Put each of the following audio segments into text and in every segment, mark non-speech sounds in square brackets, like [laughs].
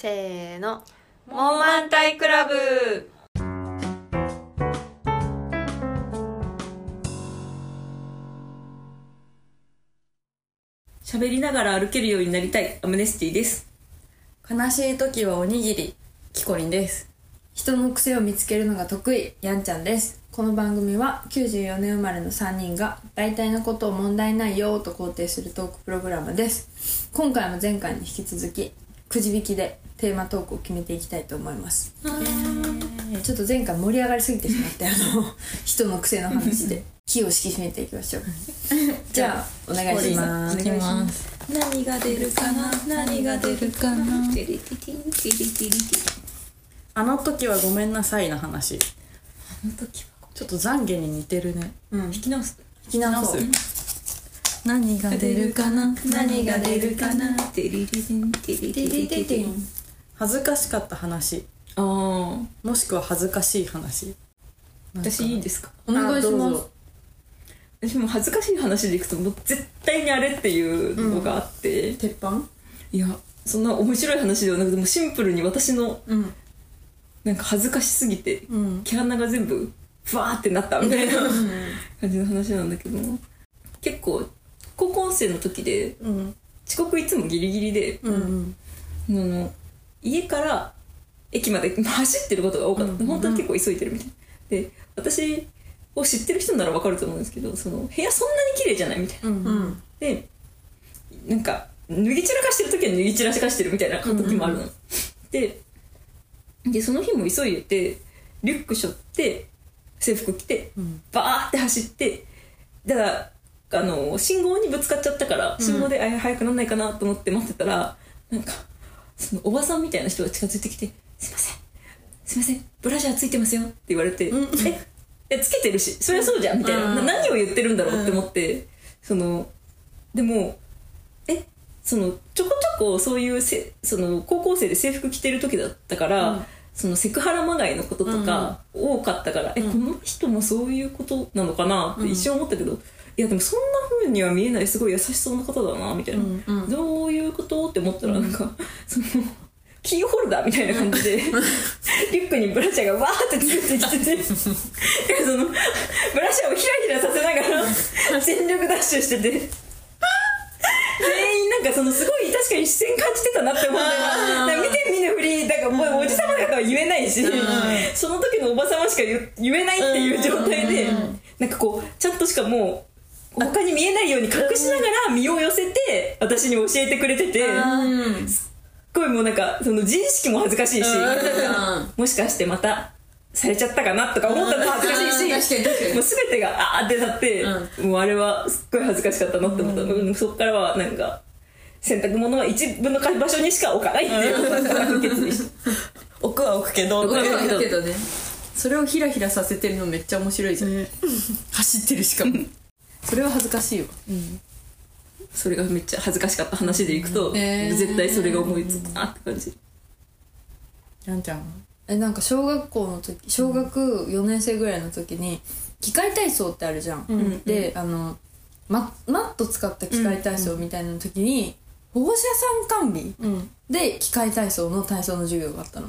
せーの。モーマンタイクラブ。喋りながら歩けるようになりたい。アムネスティです。悲しい時はおにぎりキコリンです。人の癖を見つけるのが得意。やんちゃんです。この番組は94年生まれの3人が大体のことを問題ないよと肯定するトークプログラムです。今回も前回に引き続きくじ引きでテーマトークを決めていきたいと思います。ちょっと前回盛り上がりすぎてしまってあの人の癖の話で気を引き締めていきましょう。[laughs] じゃあお願いします。お願いします。何が出るかな？何が出るかな？テリティティンテリティリティあの時はごめんなさいの話。あの時はちょっと懺悔に似てるね。うん。引き直す。引き直そう何が出るかな？何が出るかな？テリリティンテリリティン恥ずかしかった話。ああもしくは恥ずかしい話。私いいですか？お願いします。私も恥ずかしい話でいくともう絶対にあれっていうのがあって、鉄板？いやそんな面白い話ではなくてもうシンプルに私のうん。なんか恥ずかしすぎて、うん。毛穴が全部ふわーってなったみたいな感じの話なんだけど。結構高校生の時でうん。遅刻いつもギリギリで、うん。あの家から駅まで走ってることが多かった、本当は結構急いでるみたいな。で私を知ってる人ならわかると思うんですけどその部屋そんなに綺麗じゃないみたいな、うんうん。でなんか脱ぎ散らかしてる時は脱ぎ散らかしてるみたいな時もあるの、ででその日も急いでてリュック背負って制服着て、バーって走ってだからあの信号にぶつかっちゃったから信号で、あ早くなんないかなと思って待ってたらなんかそのおばさんみたいな人が近づいてきて「すいません。すいません。ブラジャーついてますよ」って言われて「え？えつけてるし。そりゃそうじゃん」みたいな、な何を言ってるんだろうって思って、そのでもえ？そのちょこちょこそういうせその高校生で制服着てる時だったから、そのセクハラまがいのこととか多かったから、え？この人もそういうことなのかなって一瞬思ったけど、いやでもそんな風には見えない。すごい優しそうな方だなみたいな、どういうこと？って思ったらなんか、そのキーホルダーみたいな感じで [laughs] リュックにブラシャーがわーってついてきててそのブラシャーをひらひらさせながら全力ダッシュしてて。全員なんかそのすごい確かに視線感じてたなって思うんだよな。なんか見て見ぬふりだからもうおじさまだから言えないし、その時のおばさましか言言えないっていう状態で、なんかこうちゃんとしかもう他に見えないように隠しながら身を寄せて私に教えてくれてて、すっごいもうなんかその自意識も恥ずかしいし、もしかしてまたされちゃったかなとか思ったのも恥ずかしいし、もう全てがあーってなって、もうあれはすっごい恥ずかしかったなって思った、うん。そっからはなんか洗濯物は一部の場所にしか置かないっていう。決意した置くは置くけどわかるけどね。それをヒラヒラさせてるのめっちゃ面白いじゃん、[laughs] 走ってるしかもそれは恥ずかしいわ。それがめっちゃ恥ずかしかった話でいくと、えー。絶対それが思いつくなって感じ。やんちゃんは？えなんか小学校の時小学4年生ぐらいの時に機械体操ってあるじゃん、であのママット使った機械体操みたいな時に、保護者さん管理で機械体操の体操の授業があったの、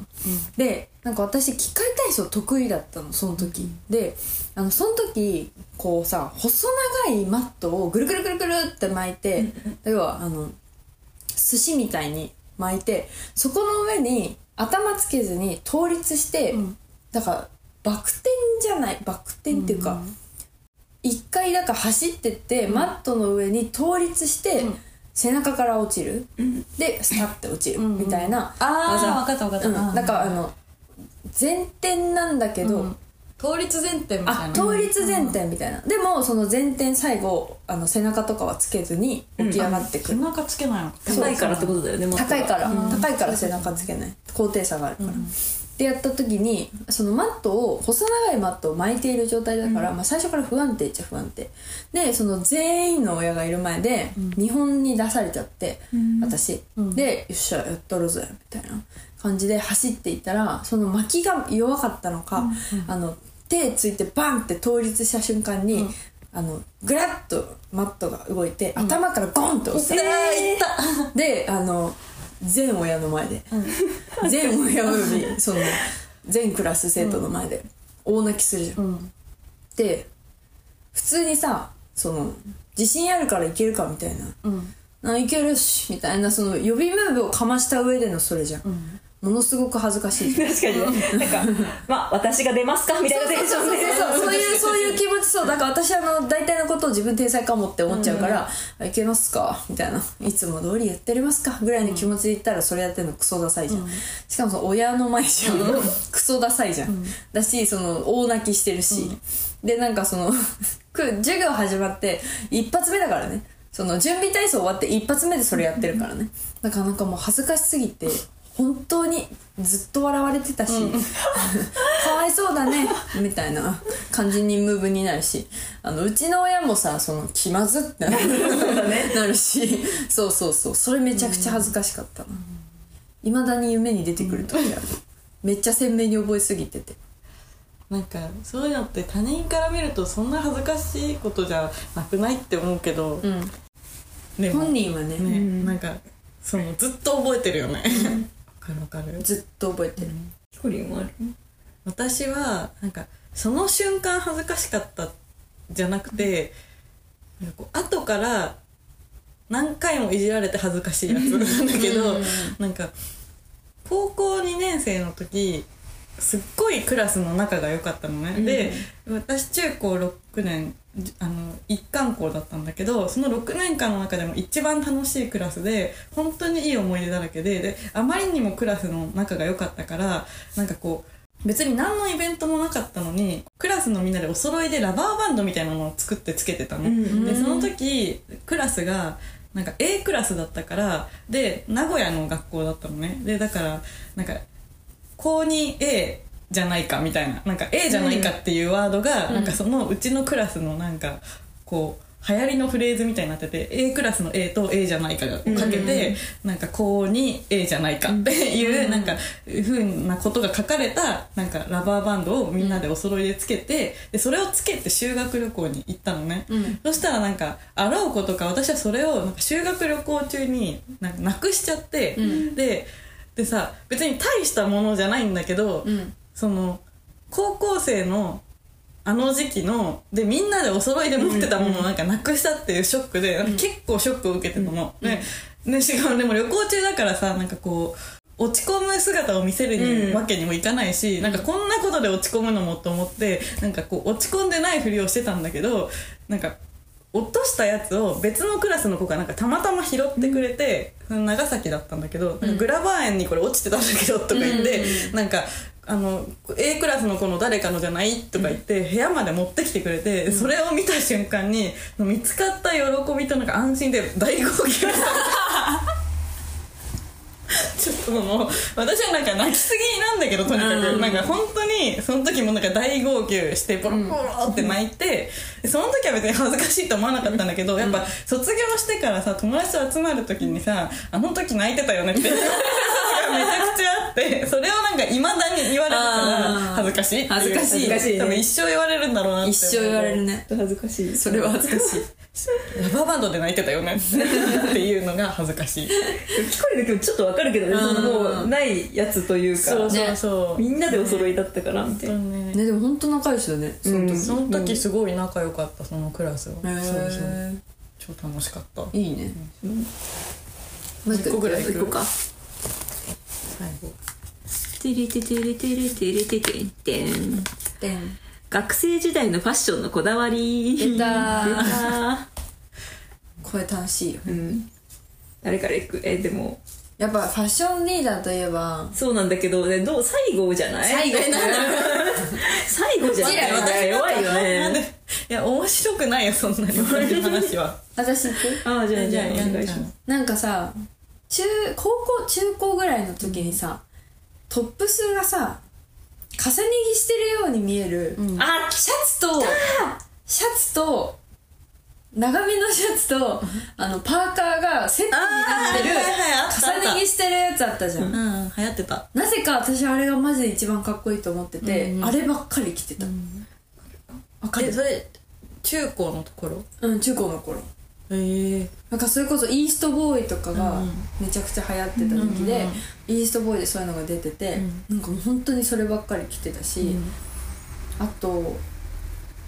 でなんか私機械体操得意だったのその時、であのその時こうさ細長いマットをぐるぐるぐるぐるって巻いて、要はあの寿司みたいに巻いてそこの上に頭つけずに倒立して、だからバク転じゃないバク転っていうか、一回だから走ってって、マットの上に倒立して、背中から落ちる、でスタッて落ちる、みたいな。あ技。分かった分かった、うん、だからあの前転なんだけど、倒立前転みたいな。あ倒立前転みたいな、でもその前転最後あの背中とかはつけずに起き上がってく背る、中つけないの高いからってことだよね高いから、高いから背中つけない。高低差があるから、でやった時にそのマットを細長いマットを巻いている状態だから、まあ、最初から不安定っちゃ不安定。でその全員の親がいる前で見本に出されちゃって、私、で「よっしゃやっとるぜ」みたいな感じで走っていったらその巻きが弱かったのか、あの手ついてバンって倒立した瞬間に、あのグラッとマットが動いて、頭からゴンって押した、であの全親の前で、[laughs] 全親およびその全クラス生徒の前で大泣きするじゃん、で普通にさその自信あるからいけるかみたいな、あいけるしみたいなその予備ムーブをかました上でのそれじゃん、ものすごく恥ずかしい。[laughs] 確かに。ねなんかまあ私が出ますかみたいなテンションで。そうそうそう [laughs] いうそういう気持ちそう。だから私あの大体のことを自分天才かもって思っちゃうから「あいけますか?」みたいな「いつも通りやってりますか?」ぐらいの気持ちで言ったらそれやってるのクソダサいじゃん、しかもその親の前じゃん、クソダサいじゃん、だしその大泣きしてるし、でなんかそのく授業始まって一発目だからね。その準備体操終わって一発目でそれやってるからね。だからなんかもう恥ずかしすぎて本当にずっと笑われてたし、[laughs] かわいそうだねみたいな感じにムーブになるしあのうちの親もさその気まずってなる,、なるしそうそうそう。それめちゃくちゃ恥ずかしかったな。いまだに夢に出てくる時ある。めっちゃ鮮明に覚えすぎてて。なんかそういうのって他人から見るとそんな恥ずかしいことじゃなくないって思うけど、うん。本人はね。ね、なんかそのずっと覚えてるよね。わかるわかる。ずっと覚えてる、ヒコリンはある。私はなんかその瞬間恥ずかしかったじゃなくて、なんかこう後から何回もいじられて恥ずかしいやつなんだけど、なんか高校2年生の時すっごいクラスの仲が良かったのね、で私中高6年じあの一貫校だったんだけどその6年間の中でも一番楽しいクラスで本当にいい思い出だらけでであまりにもクラスの仲が良かったからなんかこう別に何のイベントもなかったのにクラスのみんなでお揃いでラバーバンドみたいなのを作ってつけてたの、でその時クラスがなんか A クラスだったからで名古屋の学校だったのね。でだからなんか高 2A じゃないかみたいななんか A じゃないかっていうワードが、なんかそのうちのクラスのなんかこう流行りのフレーズみたいになってて A クラスの A と A じゃないかがかけて、なんか高に A じゃないかっていう、なんかふうなことが書かれたなんかラバーバンドをみんなでお揃いでつけてでそれをつけて修学旅行に行ったのね、そしたらなんかあろうことか私はそれをなんか修学旅行中になんかなくしちゃって、ででさ別に大したものじゃないんだけど、ん。その高校生のあの時期のでみんなでお揃いで持ってたものをなんかなくしたっていうショックで、なんか結構ショックを受けてたの、ででしかもでも旅行中だからさなんかこう落ち込む姿を見せるにわけにもいかないし、なんかこんなことで落ち込むのもと思ってなんかこう落ち込んでないふりをしてたんだけどなんか落としたやつを別のクラスの子がなんかたまたま拾ってくれて、長崎だったんだけど、なんかグラバー園にこれ落ちてたんだけどとか言って、なんかあの A クラスの子の誰かのじゃないとか言って部屋まで持ってきてくれて、それを見た瞬間に見つかった喜びとなんか安心で大号泣した [laughs] ちょっともう私はなんか泣きすぎなんだけどとにかく、なんか本当にその時もなんか大号泣してボロボロって泣いて、その時は別に恥ずかしいと思わなかったんだけど、やっぱ卒業してからさ友達と集まる時にさ「あの時泣いてたよね」って。[laughs] めちゃくちゃあってそれをなんかいまだに言われるから恥ずかしい恥ずかしい。しいね多分一生言われるんだろうなって一生言われるね。恥ずかしい。それは恥ずかしい。[laughs] ラバーバンドで泣いてたよね。っていうのが恥ずかしい。キコリンの気持ちちょっとわかるけどねそのもうないやつというかそうそうそう、みんなでお揃いだったからみたいな。ね。ねでも本当仲良しだねその時、その時すごい仲良かったそのクラスは、へー。そうそう。超楽しかった。いいね、もう一個ぐらい行こうか。最後。テレテテレテレテレテテン。テン。学生時代のファッションのこだわり。出た。出た。これ楽しいようん。誰から行く？えでもやっぱファッションリーダーといえばそうなんだけどねどう最後じゃない？最後最後じゃない？弱いよね。いや面白くないよそんなに話は。私行く？ああじゃあじゃあじゃあお願いします。なんかさ中高校中高ぐらいの時にさ、トップスがさ重ね着してるように見える、あシャツとシャツと長めのシャツとあのパーカーがセットになってる重ね着してるやつあったじゃん、うん流行ってた。なぜか私あれがマジで一番かっこいいと思ってて、うん。あればっかり着てた、わかる？えそれ中高のところうん中高の頃。ええなんかそれこそイーストボーイとかがうんめちゃくちゃ流行ってた時で、イーストボーイでそういうのが出てて、なんかもう本当にそればっかり着てたし、あと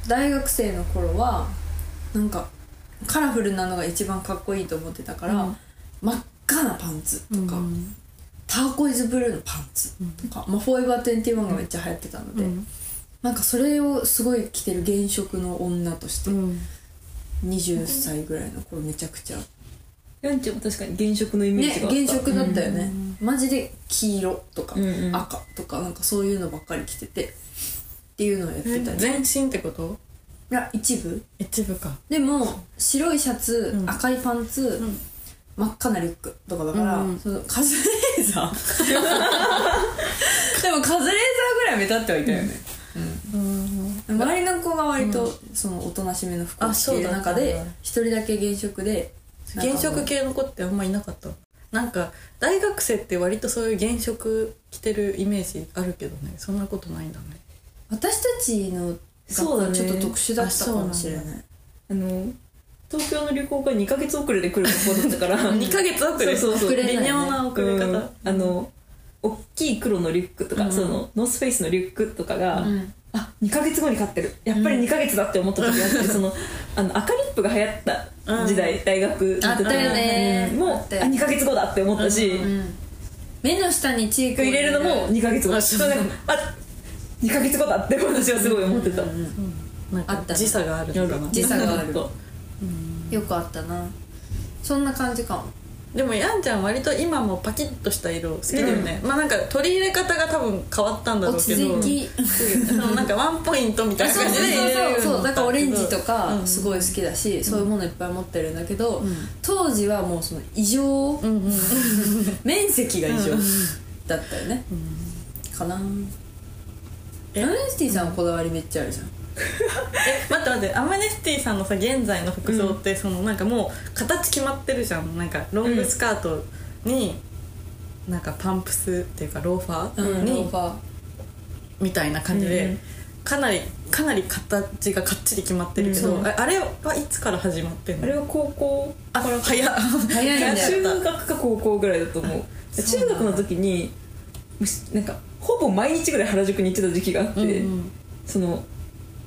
大学生の頃はなんかカラフルなのが一番かっこいいと思ってたから、うん。真っ赤なパンツとか、うん。ターコイズブルーのパンツ。とか、まあ、フォーエバー21がめっちゃ流行ってたので、うん。なんかそれをすごい着てる現職の女としてうん。20歳ぐらいの頃めちゃくちゃ。ヤンちゃん。も確かに原色のイメーねジがあった、現職だったよね、マジで黄色とか、うん。うん赤とかなんかそういうのばっかり着ててっていうのをやってたね。全身ってこと？いや一部。一部か。でも白いシャツ、うん。赤いパンツ、ん。真っ赤なリュックとかだから、うんそのカズレーザー。[laughs] でもカズレーザーぐらい目立ってはいたよね、うん。周りの子が割とそのおとなしめの服を着ている中であそうだったんだ一人だけ原色で原色系の子ってあんまいなかった。なんか大学生って割とそういう原色着てるイメージあるけどね。そんなことないんだね。私たちのそうだね。ちょっと特殊だったかもしれないあの東京の旅行が2ヶ月遅れで来る学校だったから。[laughs] 2ヶ月遅れ。そうそうそう。ね。微妙な遅れ方、うん。あの大きい黒のリュックとか、うん。そのノースフェイスのリュックとかが、うん。あ2ヶ月後に買ってる。やっぱり2ヶ月だって思った時があって、そのあの赤リップが流行った時代、大学の時あったよね。うん。もうああったよ。2ヶ月後だって思ったし、うん目の下にチークを入れるのも2ヶ月後。あそうなんかあ2ヶ月後だって私はすごい思ってた、なんかあったね。時差がある時差がある。そう。よくあったな。そんな感じかも。でもやんちゃん割と今もパキッとした色好きだよね、まあなんか取り入れ方が多分変わったんだろう落けど。ち着きなんかワンポイントみたいなそうそう感じでそうそう。になっただからオレンジとかうん。すごい好きだし、そういうものいっぱい持ってるんだけど、ん。当時はもうその異常、うんうん。[laughs] 面積が異常だったよね、かな。えアメネスティさんはこだわりめっちゃあるじゃん。[laughs] え待って待ってアマネスティさんのさ現在の服装って、そのなんかもう形決まってるじゃん。なんかロングスカートに、なんかパンプスっていうかローファーうんに、ローファー。みたいな感じで、うんかなりかなり形がかっちり決まってるけど、うんああれはいつから始まってんの？あれは高校あ早っ。早いんだよ。[laughs] 中学か高校ぐらいだと思う。中学の時になんかほぼ毎日ぐらい原宿に行ってた時期があって、うんうん。その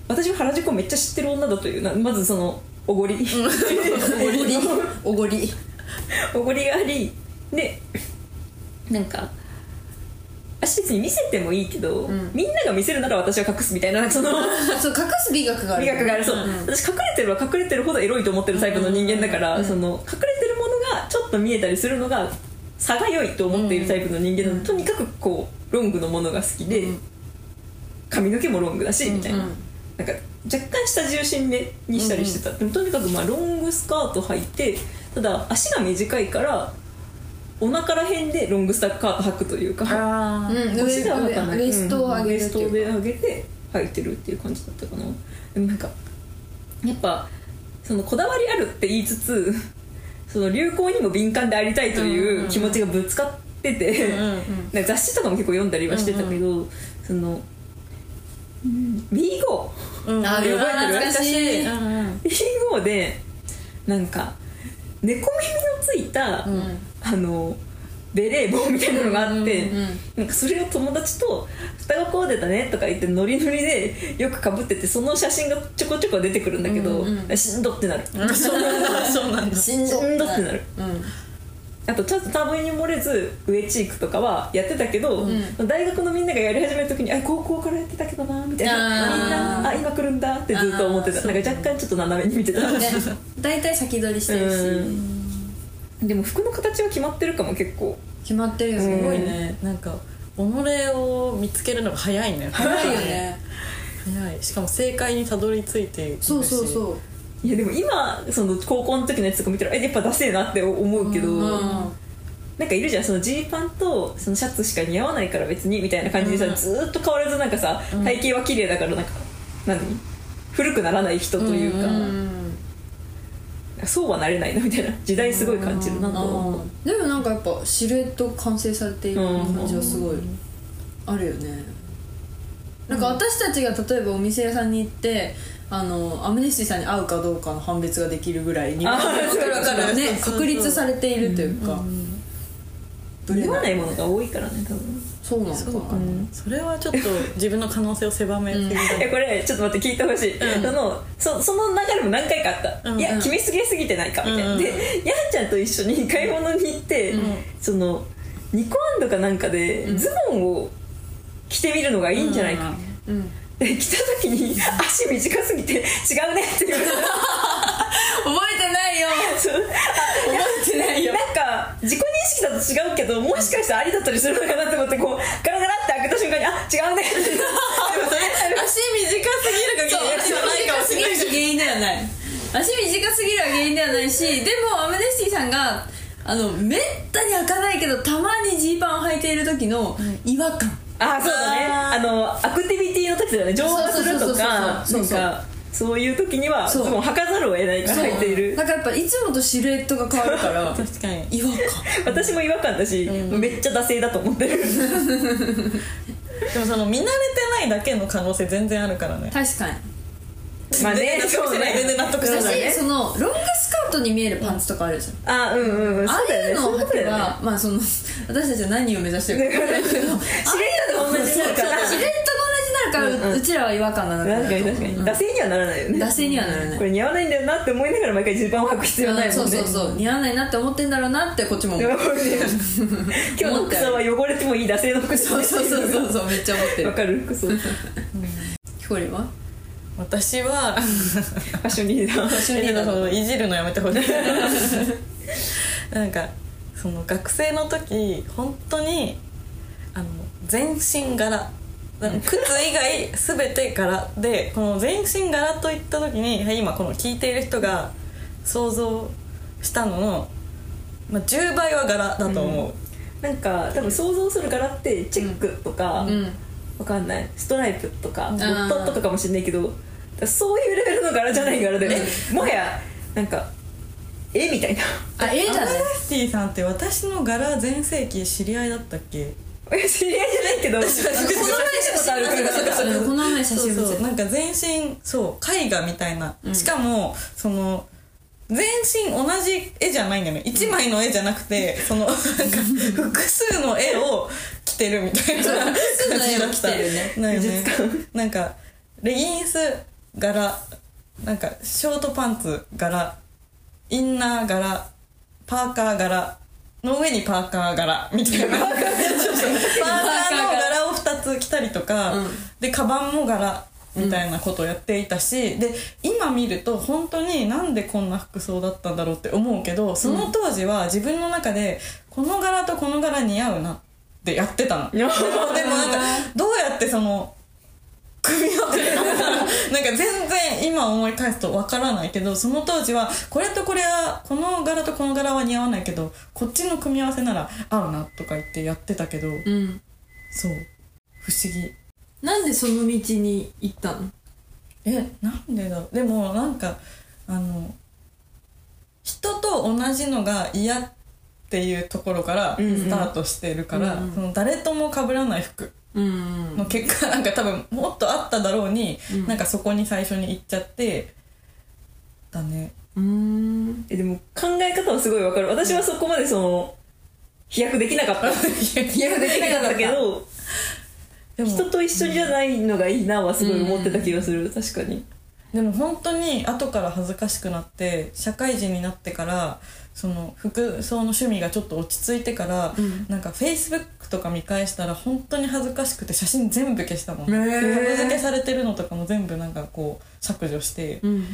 私は原宿をめっちゃ知ってる女だというなまずそのおごり。おごり。[laughs] おごり。おごりがありでなんか私別に見せてもいいけど、ん。みんなが見せるなら私は隠すみたいなその [laughs] そう隠す美学がある美学がある。そう、ん。私隠れてるは隠れてるほどエロいと思ってるタイプの人間だから、その隠れてるものがちょっと見えたりするのが差が良いと思っているタイプの人間なの、とにかくこうロングのものが好きで、髪の毛もロングだし、みたいな,、うん。なんか若干下重心目にしたりしてた、でもとにかくまあロングスカート履いてただ足が短いからお腹ら辺でロングスカート履くというか腰では履かない。ウエストを上げるっていうか。うん。上げて履いてるっていう感じだったかな。でもなんかやっぱそのこだわりあるって言いつつその流行にも敏感でありたいという気持ちがぶつかってて、うんうんなんか雑誌とかも結構読んだりはしてたけど、その、うん、B5 うん。あ覚えてる？懐かしい。うんうん。B5 でなんか猫耳のついた、うん。あのベレー帽みたいなのがあって、うんうんなんかそれを友達と「双子コーデだね」とか言ってノリノリでよくかぶっててその写真がちょこちょこ出てくるんだけど、うんうん。しんどってなる、そうなんだ。しんどってなる。うんあとちょっと多分に漏れず上チークとかはやってたけど、大学のみんながやり始める時に「あ高校からやってたけどな」みたいな。みんな「あ今来るんだ」ってずっと思ってた。なんか若干ちょっと斜めに見てた、ね大体先取りしてるし。うんでも服の形は決まってるかも結構。決まってるようんすごいね。ねなんか己を見つけるのが早いね。早いよね。[laughs] 早い。しかも正解にたどり着いているし。そうそうそう。いやでも今その高校の時のやつとか見たらえやっぱダセえなって思うけど、うん。なんかいるじゃんそのジーパンとそのシャツしか似合わないから別にみたいな感じでさ、ずーっと変わらずなんかさ体型は綺麗だからなんか何？古くならない人というか、うんそうはなれないなみたいな。時代すごい感じるなとでもなんかやっぱシルエット完成されている感じはすごいあるよね。なんか私たちが例えばお店屋さんに行ってあのアムネスティさんに合うかどうかの判別ができるぐらいに分かるわかる。ね確立されているというか、ブレ読まなないいものが多いからね多分。そうなのか。なそれはちょっと自分の可能性を狭めすぎだえこれちょっと待って聞いてほしい、そのそその流れも何回かあった、うんいや決めすぎすぎてないかみたいな、うん。でやんちゃんと一緒に買い物に行って、そのニコアンドかなんかでズボンを着てみるのがいいんじゃないか、うんで着た時に足短すぎて違うねって言われた覚えてないよ。覚えてないよか自己認識だと違うけどもしかしたらありだったりするのかなって思ってこうガラガラって開けた瞬間にあ違うね。ってでもそれ足短すぎる限りやってはないかもしれない短すぎる原因ではない足短すぎるは原因ではないしでもアムネスティさんがあのめったに開かないけどたまにジーパンを履いている時の違和感、あそうだね。あのアクティビティの時だよね。乗馬するとかなんかそういう時にはズボン履かざるを得ないから履いている。なんかやっぱいつもとシルエットが変わるから確かに。違和感。私も違和感だし、めっちゃ惰性だと思ってる。[laughs] でもその見慣れてないだけの可能性全然あるからね。確かに。まあねそうね全然納得しない。ね。そのロングスカートに見えるパンツとかあるじゃん、あうんうんうん。ああいうのを履けば、ね。まあその私たちは何を目指してるか分かんないけど。[laughs] シルエットで同じにな。るからシルエットから、うちらは違和感がなく確かに確かに。惰性にはならないよね。惰性にはならない。これ似合わないんだよなって思いながら毎回ジーパンを履く必要ないもんね。そうそうそう似合わないなって思ってんだろうなってこっちも思う。[laughs] 今日の草は汚れてもいい惰性の服そうそうそうそうそう。めっちゃ思ってる。わかる？服装フひこりは？私は [laughs] ァッションリーダー。ションリーダーそのいじるのやめてほしい。なんかその学生の時本当にあの全身柄靴以外全て柄でこの全身柄といった時にはい今この聞いている人が想像したのの、まあ、10倍は柄だと思う、なんか多分想像する柄ってチェックとか、うん。わかんない。ストライプとかん。ドットとかかもしれないけどそういうレベルの柄じゃない柄で、もはやなんか絵みたいな。あ絵だねアムネスティさんって私の柄全盛期知り合いだったっけ？え知り合いじゃないけど。[laughs] この前写真この前写真見そなんか全身そう絵画みたいな、しかもその全身同じ絵じゃないんだよね。一枚の絵じゃなくてそのなんか複数の絵を着てるみたいな [laughs] 複数の絵を着てるね。なんよね。なんかレギンス柄なんかショートパンツ柄インナー柄パーカー柄の上にパーカー柄みたいな。パーカーの柄を2つ着たりとか、うん。でカバンも柄みたいなことをやっていたし、で今見ると本当になんでこんな服装だったんだろうって思うけどその当時は自分の中でこの柄とこの柄似合うなってやってたの。でもでもなんかどうやってその組み合わせなんか全然今思い返すとわからないけどその当時はこれとこれはこの柄とこの柄は似合わないけどこっちの組み合わせなら合うなとか言ってやってたけど、うん。そう。不思議。なんでその道に行ったの？えなんでだろう？でもなんかあの人と同じのが嫌っていうところからスタートしてるから、うんうんその誰とも被らない服。うんの結果なんか多分もっとあっただろうに、うん。なんかそこに最初に行っちゃってだね。うん。えでも考え方はすごいわかる。私はそこまでその飛躍できなかった。[laughs] 飛躍できなかったけど人と一緒じゃないのがいいなはすごい思ってた気がする。確かにでも本当に後から恥ずかしくなって社会人になってからその服装の趣味がちょっと落ち着いてから、ん。なんかフェイスブックとか見返したら本当に恥ずかしくて写真全部消したもん、へー。付けされてるのとかも全部なんかこう削除して、うん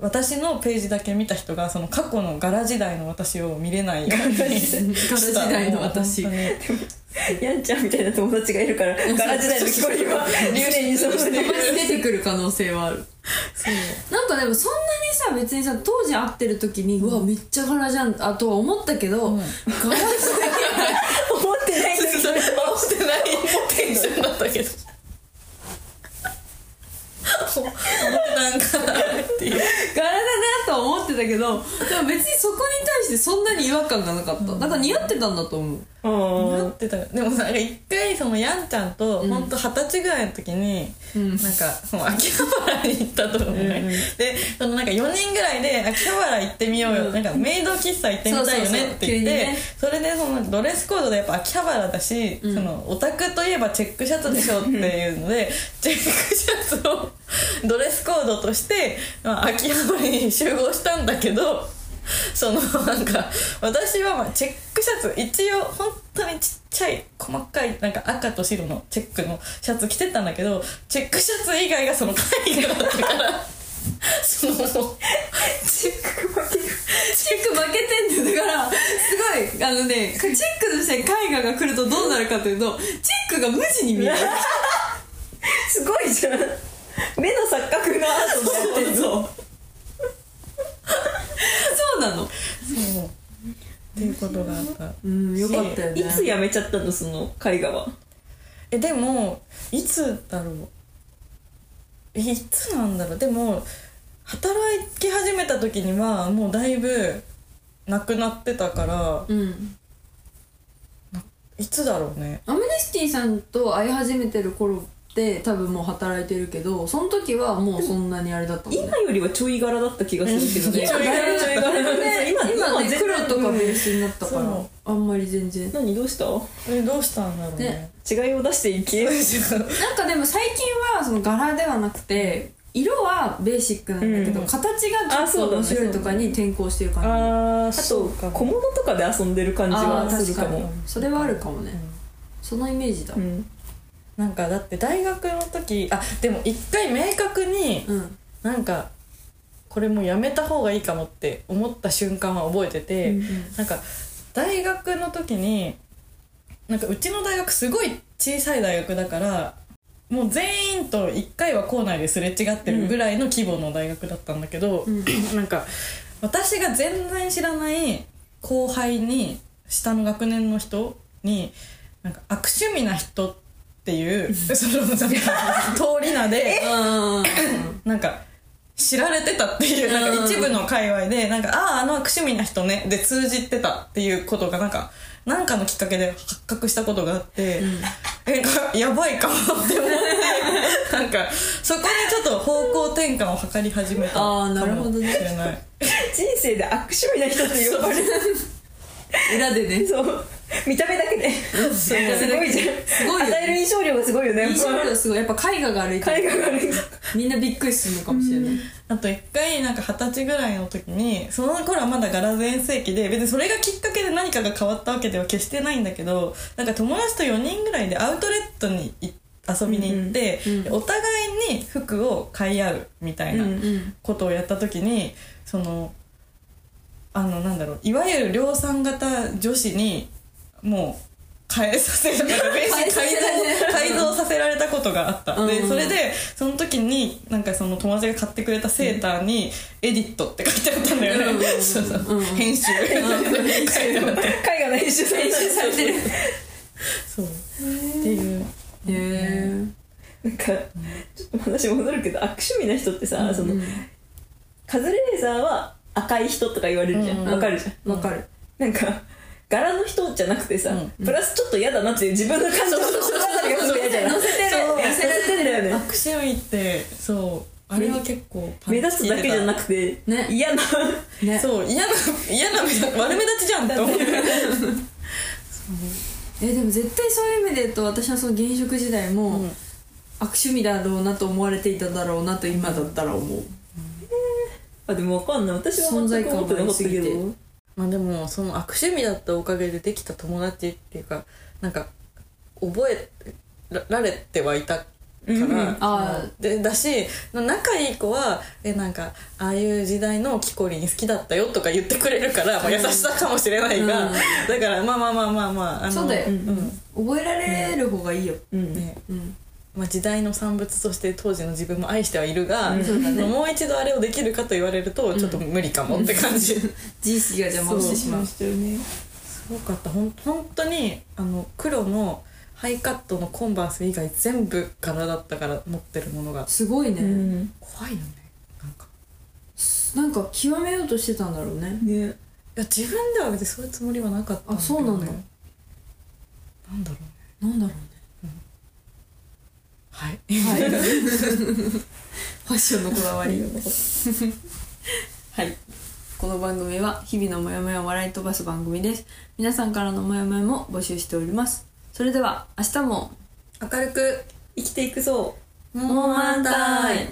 私のページだけ見た人がその過去の柄時代の私を見れないようにした。[laughs] 柄時代の私。やんちゃんみたいな友達がいるから柄時代の木こりは常にそのたまに出て。くる可能性はある当になんかでもそんなにさ別にさ当時会ってる時に、うわめっちゃ柄じゃんあとは思ったけど、ん。柄時代。思ってない。んだけどそう思ってない。テンションだったけど思ってたんかなていう。柄だなとは思ってたけどでも別にそこに対してそんなに違和感がなかった、なんか似合ってたんだと思う。なってたでもさなんか一回そのやんちゃんとうん。ほんと二十歳ぐらいの時に、うん。なんかその秋葉原に行ったと思うね、でそのなんか4人ぐらいで秋葉原行ってみようよ、なんかメイド喫茶行ってみたいよねって言ってそれでそのドレスコードでやっぱ秋葉原だし、そのオタクといえばチェックシャツでしょっていうので [laughs] チェックシャツをドレスコードとして、まあ、秋葉原に集合したんだけど [laughs] そのなんか私はまあチェックシャツ一応本当にちっちゃい細かいなんか赤と白のチェックのシャツ着てたんだけどチェックシャツ以外がその絵画だったから。[laughs] そのチェック負けてんだよだからすごいあのねチェックとして絵画が来るとどうなるかというとチェックが無地に見える。[laughs] すごいじゃん。目の錯覚がアートもやってるぞそうなの？そう。っていうことがあった。うんよかったよね。いつやめちゃったのその絵画は？えでもいつだろう。えいつなんだろう。でも働き始めた時にはもうだいぶなくなってたからうん。いつだろうね。アムネスティさんと会い始めてる頃って多分もう働いてるけどその時はもうそんなにあれだったもんね。今よりはちょい柄だった気がするけどね。今だいぶちょい柄だね。今今ね黒とかベースになったからそうあんまり全然。何どうした？えどうしたんだろうね。ね。違いを出していけなんかでも最近はその柄ではなくて色はベーシックなんだけど、うん。形がちょっと面白いとかに転校してる感じ。あああと小物とかで遊んでる感じあはー確かにするかもそれはあるかもね、そのイメージだ。うんなんかだって大学の時あでも一回明確にうん。なんかこれもうやめた方がいいかもって思った瞬間は覚えてて、なんか大学の時になんかうちの大学すごい小さい大学だからもう全員と1回は校内ですれ違ってるぐらいの規模の大学だったんだけど、ん。[clears throat] なんか私が全然知らない後輩に下の学年の人になんか悪趣味な人っていうそのなんか [laughs] 通り名でうん。なんか知られてたっていうなんか一部の界隈でなんかあああの悪趣味な人ねで通じてたっていうことがなんかなんかのきっかけで発覚したことがあって、えやばいかもって思ってなんかそこでちょっと方向転換を図り始めたあーなるほどね。かもしれない。人生で悪趣味な人って呼ばれる。裏でね。そう [laughs] 見た目だけで。[laughs] すごいじゃん。すごいよね。与える印象量がすごいよね。印象量すごい。やっぱ絵画が歩いて海外が悪いみんなびっくりするのかもしれない。あと一回なんか二十歳ぐらいの時にその頃はまだガラ全盛期で別にそれがきっかけで何かが変わったわけでは決してないんだけどなんか友達と4人ぐらいでアウトレットにい遊びに行って、うんうんでお互いに服を買い合うみたいなうんうん。ことをやった時にそのあのなんだろういわゆる量産型女子にもう変えさせられた [laughs] 改造改造させられたことがあった、うん。でそれでその時になんかその友達が買ってくれたセーターに「エディット」って書いてあったんだよね、うん。そうそう。うん。編集、書いてあって海外の編集されてるされてるそうっていう。へえなんかちょっと話戻るけど悪趣味な人ってさ、そのカズレーザーは赤い人とか言われるじゃん。わ、うん。かるじゃん。わかる。なんか柄の人じゃなくてさ、うプラスちょっと嫌だなっていう自分の感情の物語がすごい嫌じゃない乗せてる乗せてんだよね。悪趣味って。そう。あれは結構目チ立つだけじゃなくて、ね。嫌な。ね。そう嫌な嫌な悪目立ちじゃんって。思う。えでも絶対そういう意味で言うと私はその現職時代も、うん。悪趣味だろうなと思われていただろうなと今だったら思う。あでもわかんない。私は全く思ってなかったけ存在感がありすぎて。どまあでもその悪趣味だったおかげでできた友達っていうかなんか覚えらられてはいたから、うんうん。あでだし仲いい子はえなんかああいう時代のキコリン好きだったよとか言ってくれるから、まあ、優しさかもしれないが、うん。だからまあまあまあまあまああのそうだよ。ん覚えられる方がいいよ。うんね。うんまあ、時代の産物として当時の自分も愛してはいるが、うだね。もう一度あれをできるかと言われるとちょっと無理かもって感じ、[laughs] 自意識が邪魔をしてしまう。すごかった。ほん本当にあの黒のハイカットのコンバース以外全部柄だったから持ってるものが。すごいね、うん怖いよね。なんか。なんか極めようとしてたんだろうね。ね。や自分では別にそういうつもりはなかったんだけど、ね、あそうなんだ。なんだろうね。なんだろうねはい。はい。[laughs] ファッションのこだわり。はい。この番組は日々のモヤモヤを笑い飛ばす番組です。皆さんからのモヤモヤも募集しております。それでは明日も。明るく生きていくぞ。モーマンタイム